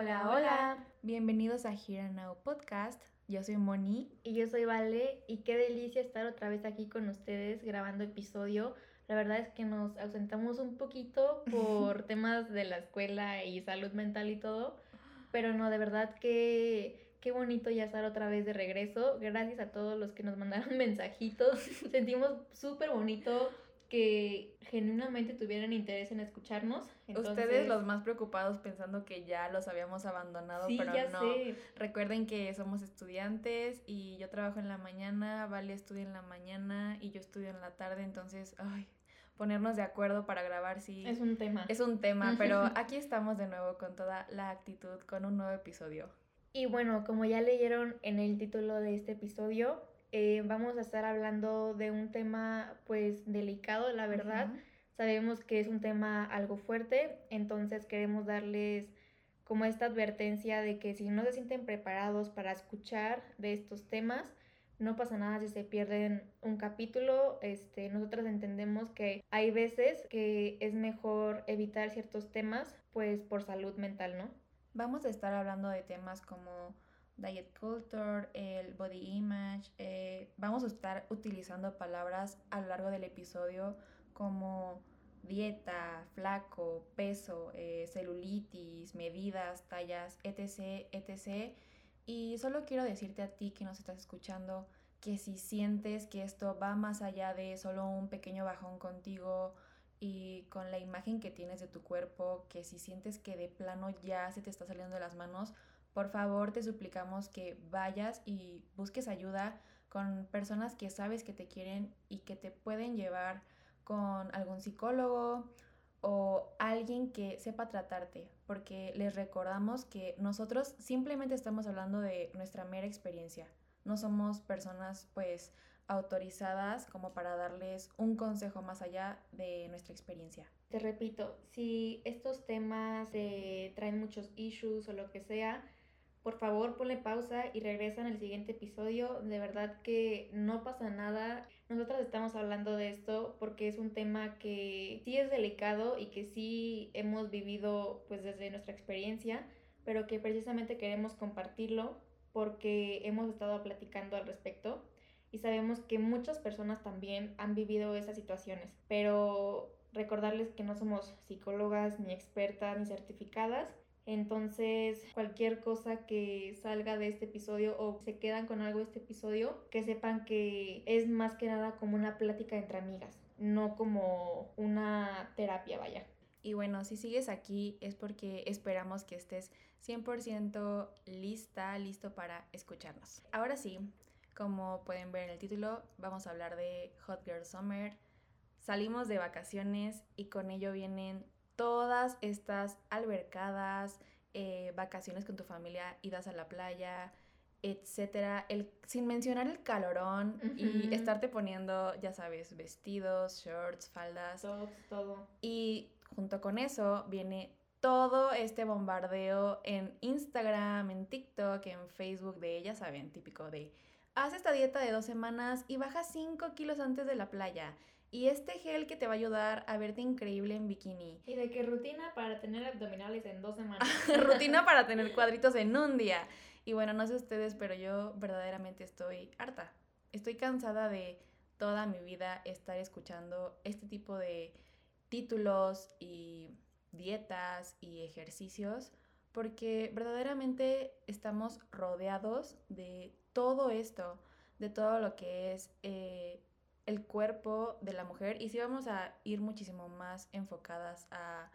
Hola, hola. Bienvenidos a Here Now Podcast. Yo soy Moni. Y yo soy Vale. Y qué delicia estar otra vez aquí con ustedes grabando episodio. La verdad es que nos ausentamos un poquito por temas de la escuela y salud mental y todo. Pero no, de verdad que qué bonito ya estar otra vez de regreso. Gracias a todos los que nos mandaron mensajitos. Sentimos súper bonito que genuinamente tuvieran interés en escucharnos. Ustedes los más preocupados pensando que ya los habíamos abandonado, pero no. Recuerden que somos estudiantes y yo trabajo en la mañana, Vale estudia en la mañana y yo estudio en la tarde, entonces, ay, ponernos de acuerdo para grabar sí. Es un tema. Es un tema, pero aquí estamos de nuevo con toda la actitud, con un nuevo episodio. Y bueno, como ya leyeron en el título de este episodio, eh, vamos a estar hablando de un tema pues delicado, la verdad. Sabemos que es un tema algo fuerte, entonces queremos darles como esta advertencia de que si no se sienten preparados para escuchar de estos temas, no pasa nada si se pierden un capítulo. Este, nosotras entendemos que hay veces que es mejor evitar ciertos temas, pues por salud mental, ¿no? Vamos a estar hablando de temas como diet culture, el body image. Eh, vamos a estar utilizando palabras a lo largo del episodio como dieta, flaco, peso, eh, celulitis, medidas, tallas, etc., etc. Y solo quiero decirte a ti que nos estás escuchando que si sientes que esto va más allá de solo un pequeño bajón contigo y con la imagen que tienes de tu cuerpo, que si sientes que de plano ya se te está saliendo de las manos, por favor te suplicamos que vayas y busques ayuda con personas que sabes que te quieren y que te pueden llevar con algún psicólogo o alguien que sepa tratarte, porque les recordamos que nosotros simplemente estamos hablando de nuestra mera experiencia. No somos personas pues autorizadas como para darles un consejo más allá de nuestra experiencia. Te repito, si estos temas te traen muchos issues o lo que sea, por favor, ponle pausa y regresa en el siguiente episodio. De verdad que no pasa nada. Nosotras estamos hablando de esto porque es un tema que sí es delicado y que sí hemos vivido pues desde nuestra experiencia, pero que precisamente queremos compartirlo porque hemos estado platicando al respecto y sabemos que muchas personas también han vivido esas situaciones, pero recordarles que no somos psicólogas ni expertas ni certificadas entonces, cualquier cosa que salga de este episodio o se quedan con algo de este episodio, que sepan que es más que nada como una plática entre amigas, no como una terapia, vaya. Y bueno, si sigues aquí es porque esperamos que estés 100% lista, listo para escucharnos. Ahora sí, como pueden ver en el título, vamos a hablar de Hot Girl Summer. Salimos de vacaciones y con ello vienen todas estas albercadas, eh, vacaciones con tu familia, idas a la playa, etcétera, el, sin mencionar el calorón y estarte poniendo, ya sabes, vestidos, shorts, faldas. Todo, todo. Y junto con eso viene todo este bombardeo en Instagram, en TikTok, en Facebook de, ya saben, típico de, haz esta dieta de dos semanas y baja 5 kilos antes de la playa. Y este gel que te va a ayudar a verte increíble en bikini. Y de qué rutina para tener abdominales en dos semanas. rutina para tener cuadritos en un día. Y bueno, no sé ustedes, pero yo verdaderamente estoy harta. Estoy cansada de toda mi vida estar escuchando este tipo de títulos y dietas y ejercicios porque verdaderamente estamos rodeados de todo esto, de todo lo que es eh, el cuerpo de la mujer y sí vamos a ir muchísimo más enfocadas a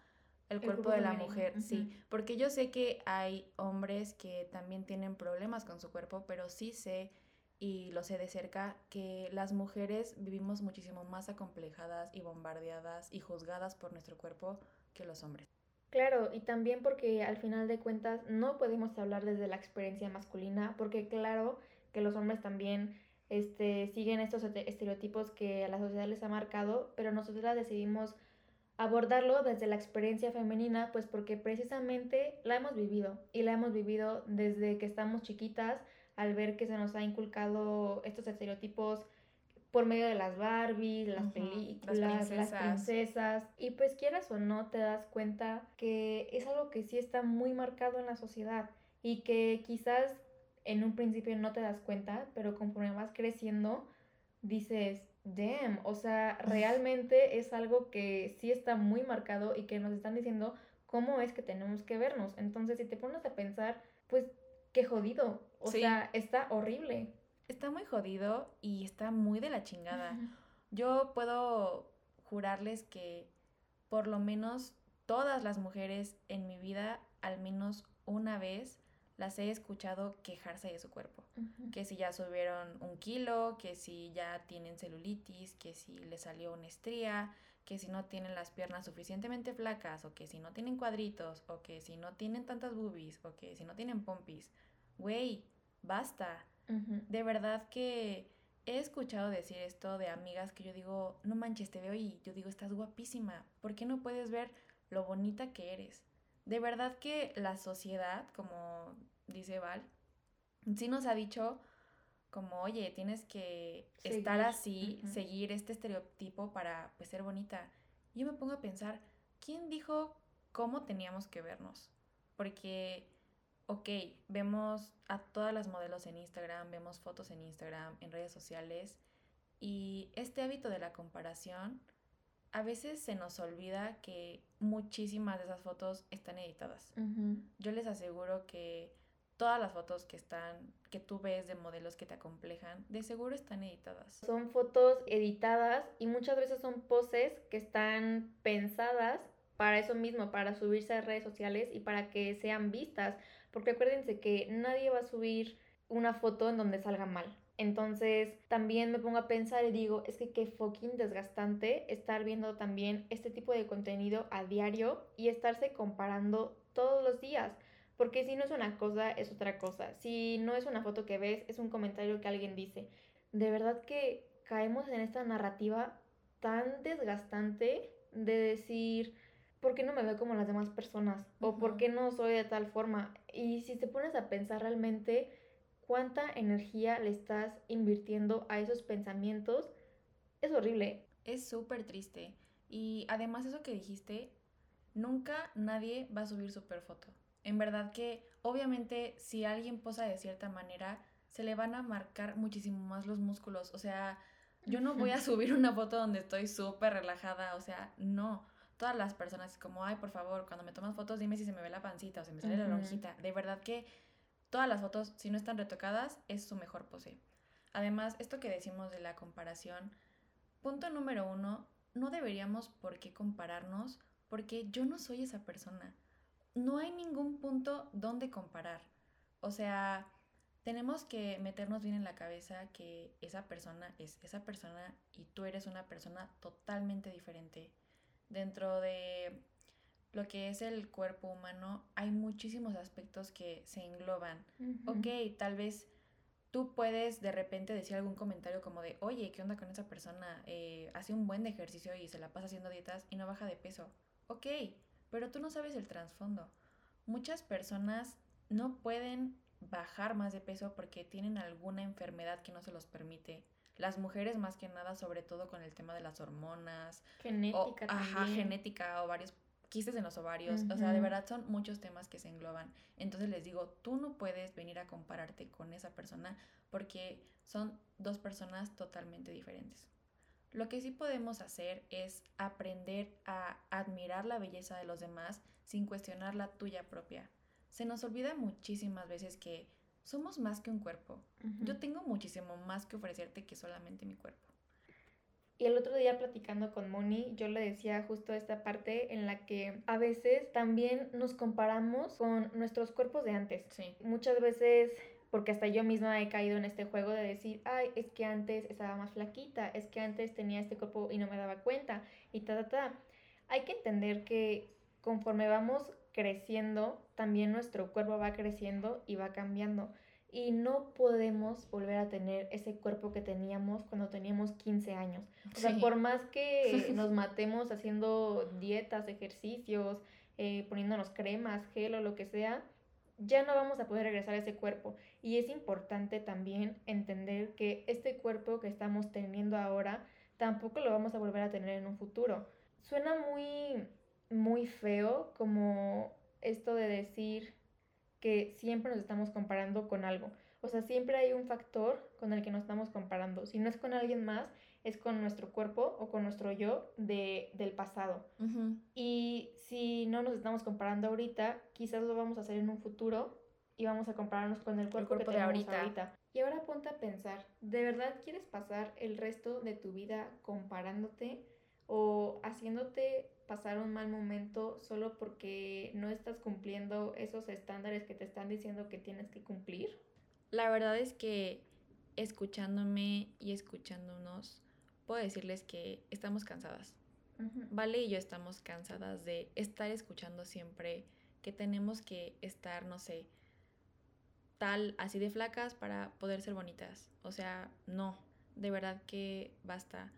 el, cuerpo, de la mujer, sí, porque yo sé que hay hombres que también tienen problemas con su cuerpo, pero sí sé y lo sé de cerca que las mujeres vivimos muchísimo más acomplejadas y bombardeadas y juzgadas por nuestro cuerpo que los hombres. Claro, y también porque al final de cuentas no podemos hablar desde la experiencia masculina, porque claro que los hombres también este, siguen estos estereotipos que la sociedad les ha marcado, pero nosotras decidimos abordarlo desde la experiencia femenina, pues porque precisamente la hemos vivido y la hemos vivido desde que estamos chiquitas al ver que se nos ha inculcado estos estereotipos por medio de las Barbies, las películas, las princesas. las princesas. Y pues quieras o no, te das cuenta que es algo que sí está muy marcado en la sociedad y que quizás en un principio no te das cuenta, pero vas creciendo, dices, damn, o sea, realmente es algo que sí está muy marcado y que nos están diciendo cómo es que tenemos que vernos. Entonces, si te pones a pensar, pues qué jodido, o sea, está horrible está muy jodido y está muy de la chingada. Yo puedo jurarles que por lo menos todas las mujeres en mi vida, al menos una vez, las he escuchado quejarse de su cuerpo. Que si ya subieron un kilo, que si ya tienen celulitis, que si les salió una estría, que si no tienen las piernas suficientemente flacas, o que si no tienen cuadritos, o que si no tienen tantas boobies, o que si no tienen pompis. Güey, basta. De verdad que he escuchado decir esto de amigas que yo digo, no manches, te veo y yo digo, estás guapísima, ¿por qué no puedes ver lo bonita que eres? De verdad que la sociedad, como dice Val, sí nos ha dicho como, oye, tienes que estar así, seguir este estereotipo para pues, ser bonita. Yo me pongo a pensar, ¿quién dijo cómo teníamos que vernos? Porque ok, vemos a todas las modelos en Instagram, vemos fotos en Instagram, en redes sociales, y este hábito de la comparación, a veces se nos olvida que muchísimas de esas fotos están editadas. Yo les aseguro que todas las fotos que están, que tú ves de modelos que te acomplejan, de seguro están editadas. Son fotos editadas y muchas veces son poses que están pensadas para eso mismo, para subirse a redes sociales y para que sean vistas. Porque acuérdense que nadie va a subir una foto en donde salga mal. Entonces también me pongo a pensar y digo, es que qué fucking desgastante estar viendo también este tipo de contenido a diario y estarse comparando todos los días. Porque si no es una cosa, es otra cosa. Si no es una foto que ves, es un comentario que alguien dice. De verdad que caemos en esta narrativa tan desgastante de decir, ¿por qué no me veo como las demás personas? ¿O por qué no soy de tal forma? Y si te pones a pensar realmente cuánta energía le estás invirtiendo a esos pensamientos, es horrible. Es súper triste. Y además eso que dijiste, nunca nadie va a subir super foto. En verdad que obviamente si alguien posa de cierta manera, se le van a marcar muchísimo más los músculos. O sea, yo no voy a subir una foto donde estoy súper relajada. O sea, no todas las personas como, ay, por favor, cuando me tomas fotos dime si se me ve la pancita o se me sale la lonjita. De verdad que todas las fotos, si no están retocadas, es su mejor pose. Además, esto que decimos de la comparación, punto número uno, no deberíamos por qué compararnos porque yo no soy esa persona. No hay ningún punto donde comparar. O sea, tenemos que meternos bien en la cabeza que esa persona es esa persona y tú eres una persona totalmente diferente dentro de lo que es el cuerpo humano hay muchísimos aspectos que se engloban. Ok, tal vez tú puedes de repente decir algún comentario como de, oye, ¿qué onda con esa persona? Eh, hace un buen ejercicio y se la pasa haciendo dietas y no baja de peso. Ok, pero tú no sabes el trasfondo. Muchas personas no pueden bajar más de peso porque tienen alguna enfermedad que no se los permite las mujeres más que nada, sobre todo con el tema de las hormonas. Genética. ajá, genética, o varios quistes en los ovarios. O sea, de verdad son muchos temas que se engloban. Entonces les digo, tú no puedes venir a compararte con esa persona porque son dos personas totalmente diferentes. Lo que sí podemos hacer es aprender a admirar la belleza de los demás sin cuestionar la tuya propia. Se nos olvida muchísimas veces que somos más que un cuerpo. Yo tengo muchísimo más que ofrecerte que solamente mi cuerpo. Y el otro día platicando con Moni, yo le decía justo esta parte en la que a veces también nos comparamos con nuestros cuerpos de antes. Sí. Muchas veces, porque hasta yo misma he caído en este juego de decir, ay, es que antes estaba más flaquita, es que antes tenía este cuerpo y no me daba cuenta, y ta, ta, ta. Hay que entender que conforme vamos creciendo, también nuestro cuerpo va creciendo y va cambiando. Y no podemos volver a tener ese cuerpo que teníamos cuando teníamos 15 años. O sea, por más que nos matemos haciendo dietas, ejercicios, eh, poniéndonos cremas, gel o lo que sea, ya no vamos a poder regresar a ese cuerpo. Y es importante también entender que este cuerpo que estamos teniendo ahora tampoco lo vamos a volver a tener en un futuro. Suena muy, muy feo como esto de decir que siempre nos estamos comparando con algo. O sea, siempre hay un factor con el que nos estamos comparando. Si no es con alguien más, es con nuestro cuerpo o con nuestro yo de, del pasado. Y si no nos estamos comparando ahorita, quizás lo vamos a hacer en un futuro y vamos a compararnos con el cuerpo, que tenemos ahorita. ahorita. Y ahora ponte a pensar, ¿de verdad quieres pasar el resto de tu vida comparándote o haciéndote pasar un mal momento solo porque no estás cumpliendo esos estándares que te están diciendo que tienes que cumplir? La verdad es que escuchándome y escuchándonos, puedo decirles que estamos cansadas. Vale y yo estamos cansadas de estar escuchando siempre que tenemos que estar, no sé, tal, así de flacas para poder ser bonitas. O sea, no, de verdad que basta.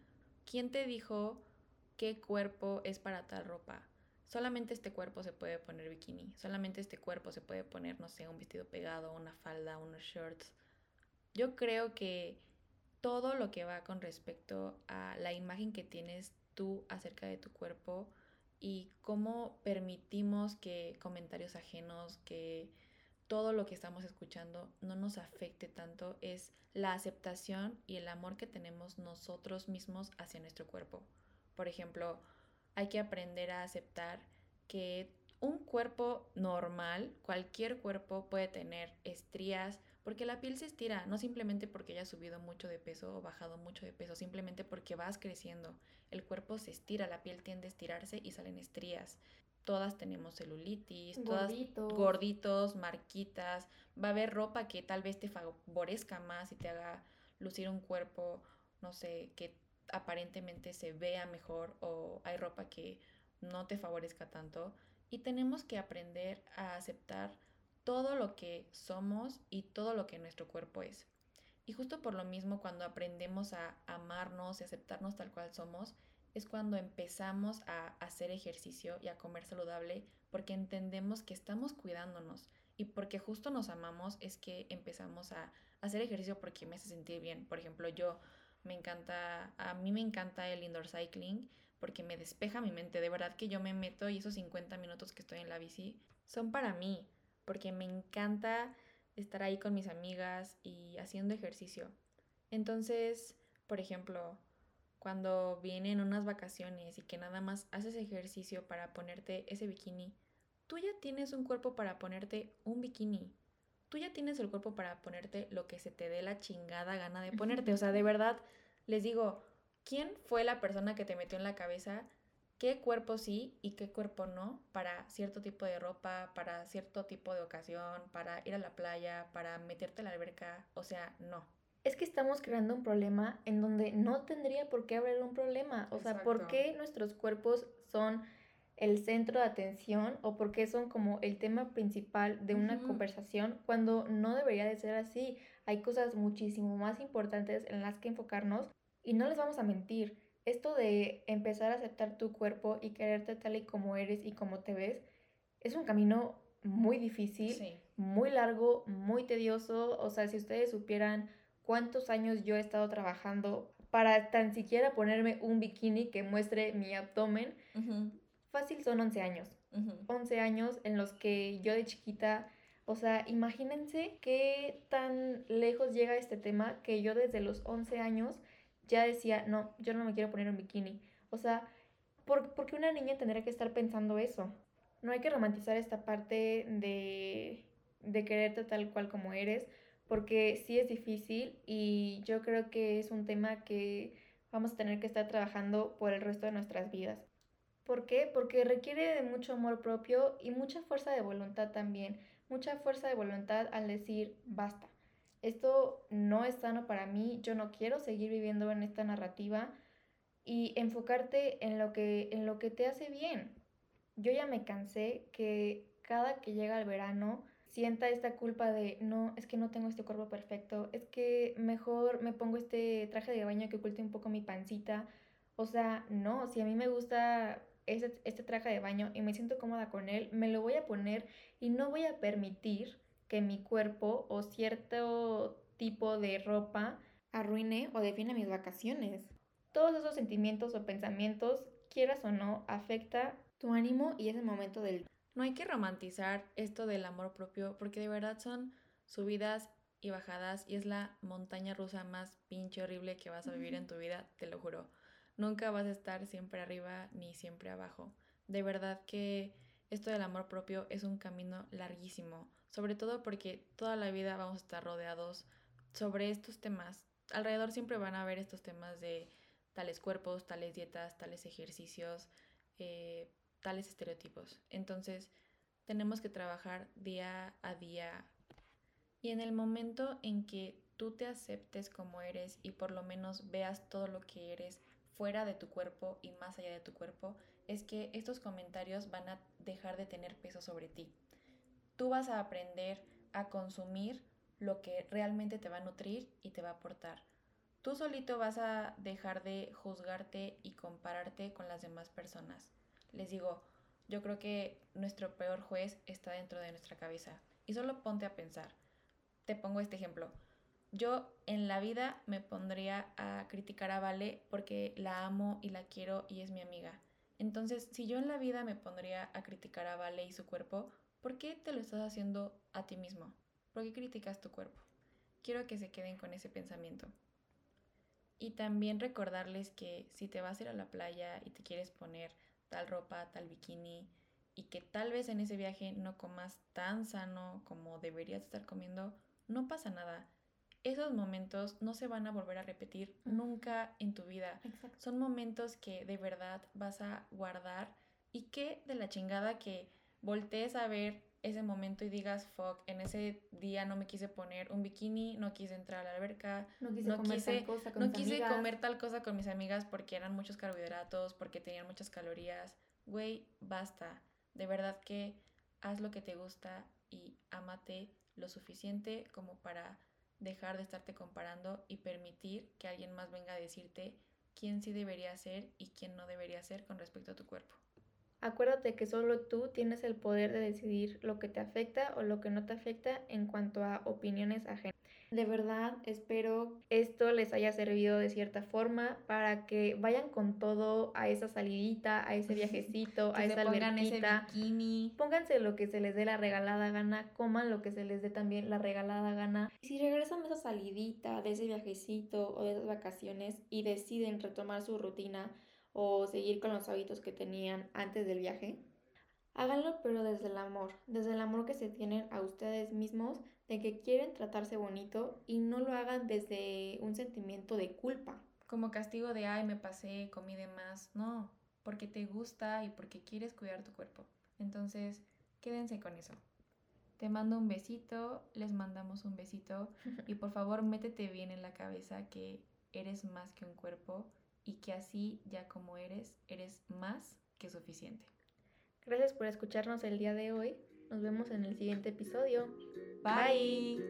¿Quién te dijo qué cuerpo es para tal ropa? Solamente este cuerpo se puede poner bikini, solamente este cuerpo se puede poner, no sé, un vestido pegado, una falda, unos shorts. Yo creo que todo lo que va con respecto a la imagen que tienes tú acerca de tu cuerpo y cómo permitimos que comentarios ajenos, que todo lo que estamos escuchando no nos afecte tanto es la aceptación y el amor que tenemos nosotros mismos hacia nuestro cuerpo. Por ejemplo, hay que aprender a aceptar que un cuerpo normal, cualquier cuerpo puede tener estrías, porque la piel se estira, no simplemente porque hayas subido mucho de peso o bajado mucho de peso, simplemente porque vas creciendo. El cuerpo se estira, la piel tiende a estirarse y salen estrías. Todas tenemos celulitis, todas gorditos, marquitas. Va a haber ropa que tal vez te favorezca más y te haga lucir un cuerpo, no sé, que aparentemente se vea mejor o hay ropa que no te favorezca tanto. Y tenemos que aprender a aceptar todo lo que somos y todo lo que nuestro cuerpo es. Y justo por lo mismo, cuando aprendemos a amarnos y aceptarnos tal cual somos, es cuando empezamos a hacer ejercicio y a comer saludable porque entendemos que estamos cuidándonos y porque justo nos amamos es que empezamos a hacer ejercicio porque me hace sentir bien. Por ejemplo, yo me encanta, a mí me encanta el indoor cycling porque me despeja mi mente. De verdad que yo me meto y esos 50 minutos que estoy en la bici son para mí porque me encanta estar ahí con mis amigas y haciendo ejercicio. Entonces, por ejemplo, cuando vienen unas vacaciones y que nada más haces ejercicio para ponerte ese bikini, tú ya tienes un cuerpo para ponerte un bikini. Tú ya tienes el cuerpo para ponerte lo que se te dé la chingada gana de ponerte. O sea, de verdad, les digo, ¿quién fue la persona que te metió en la cabeza qué cuerpo sí y qué cuerpo no para cierto tipo de ropa, para cierto tipo de ocasión, para ir a la playa, para meterte a la alberca, o sea, no. Es que estamos creando un problema en donde no tendría por qué haber un problema. O sea, ¿por qué nuestros cuerpos son el centro de atención o por qué son como el tema principal de una conversación cuando no debería de ser así? Hay cosas muchísimo más importantes en las que enfocarnos y no les vamos a mentir esto de empezar a aceptar tu cuerpo y quererte tal y como eres y como te ves, es un camino muy difícil, muy largo, muy tedioso. O sea, si ustedes supieran cuántos años yo he estado trabajando para tan siquiera ponerme un bikini que muestre mi abdomen, fácil son 11 años. 11 años en los que yo de chiquita, o sea, imagínense qué tan lejos llega este tema que yo desde los 11 años ya decía, no, yo no me quiero poner un bikini. O sea, ¿por, qué una niña tendría que estar pensando eso? No hay que romantizar esta parte de, de quererte tal cual como eres, porque sí es difícil y yo creo que es un tema que vamos a tener que estar trabajando por el resto de nuestras vidas. ¿Por qué? Porque requiere de mucho amor propio y mucha fuerza de voluntad también. Mucha fuerza de voluntad al decir basta esto no es sano para mí, yo no quiero seguir viviendo en esta narrativa y enfocarte en lo que, en lo que te hace bien. Yo ya me cansé que cada que llega el verano sienta esta culpa de no, es que no tengo este cuerpo perfecto, es que mejor me pongo este traje de baño que oculte un poco mi pancita. O sea, no, si a mí me gusta este, este traje de baño y me siento cómoda con él, me lo voy a poner y no voy a permitir que mi cuerpo o cierto tipo de ropa arruine o define mis vacaciones. Todos esos sentimientos o pensamientos, quieras o no, afecta tu ánimo y ese momento del no hay que romantizar esto del amor propio porque de verdad son subidas y bajadas y es la montaña rusa más pinche horrible que vas a vivir en tu vida, te lo juro. Nunca vas a estar siempre arriba ni siempre abajo. De verdad que esto del amor propio es un camino larguísimo, sobre todo porque toda la vida vamos a estar rodeados sobre estos temas. Alrededor siempre van a haber estos temas de tales cuerpos, tales dietas, tales ejercicios, eh, tales estereotipos. Entonces, tenemos que trabajar día a día. Y en el momento en que tú te aceptes como eres y por lo menos veas todo lo que eres fuera de tu cuerpo y más allá de tu cuerpo, es que estos comentarios van a dejar de tener peso sobre ti. Tú vas a aprender a consumir lo que realmente te va a nutrir y te va a aportar. Tú solito vas a dejar de juzgarte y compararte con las demás personas. Les digo, yo creo que nuestro peor juez está dentro de nuestra cabeza. Y solo ponte a pensar. Te pongo este ejemplo. Yo en la vida me pondría a criticar a Vale porque la amo y la quiero y es mi amiga. Entonces, si yo en la vida me pondría a criticar a Vale y su cuerpo, ¿por qué te lo estás haciendo a ti mismo? ¿Por qué criticas tu cuerpo? Quiero que se queden con ese pensamiento. Y también recordarles que si te vas a ir a la playa y te quieres poner tal ropa, tal bikini, y que tal vez en ese viaje no comas tan sano como deberías estar comiendo, no pasa nada. Esos momentos no se van a volver a repetir nunca en tu vida. Son momentos que de verdad vas a guardar y que de la chingada que voltees a ver ese momento y digas, fuck, en ese día no me quise poner un bikini, no quise entrar a la alberca, no quise, comer, tal cosa con no quise comer tal cosa con mis amigas porque eran muchos carbohidratos, porque tenían muchas calorías. Güey, basta. De verdad que haz lo que te gusta y ámate lo suficiente como para dejar de estarte comparando y permitir que alguien más venga a decirte quién sí debería ser y quién no debería ser con respecto a tu cuerpo. Acuérdate que solo tú tienes el poder de decidir lo que te afecta o lo que no te afecta en cuanto a opiniones ajenas. De verdad, espero esto les haya servido de cierta forma para que vayan con todo a esa salidita, a ese viajecito, a esa alberquita. Pónganse lo que se les dé la regalada gana, coman lo que se les dé también la regalada gana. Y si regresan a esa salidita, de ese viajecito o de esas vacaciones y deciden retomar su rutina, o seguir con los hábitos que tenían antes del viaje. Háganlo pero desde el amor, desde el amor que se tienen a ustedes mismos, de que quieren tratarse bonito y no lo hagan desde un sentimiento de culpa. Como castigo de, ay, me pasé, comí de más. No, porque te gusta y porque quieres cuidar tu cuerpo. Entonces, quédense con eso. Te mando un besito, les mandamos un besito y por favor métete bien en la cabeza que eres más que un cuerpo y que así ya como eres, eres más que suficiente. Gracias por escucharnos el día de hoy. Nos vemos en el siguiente episodio. Bye.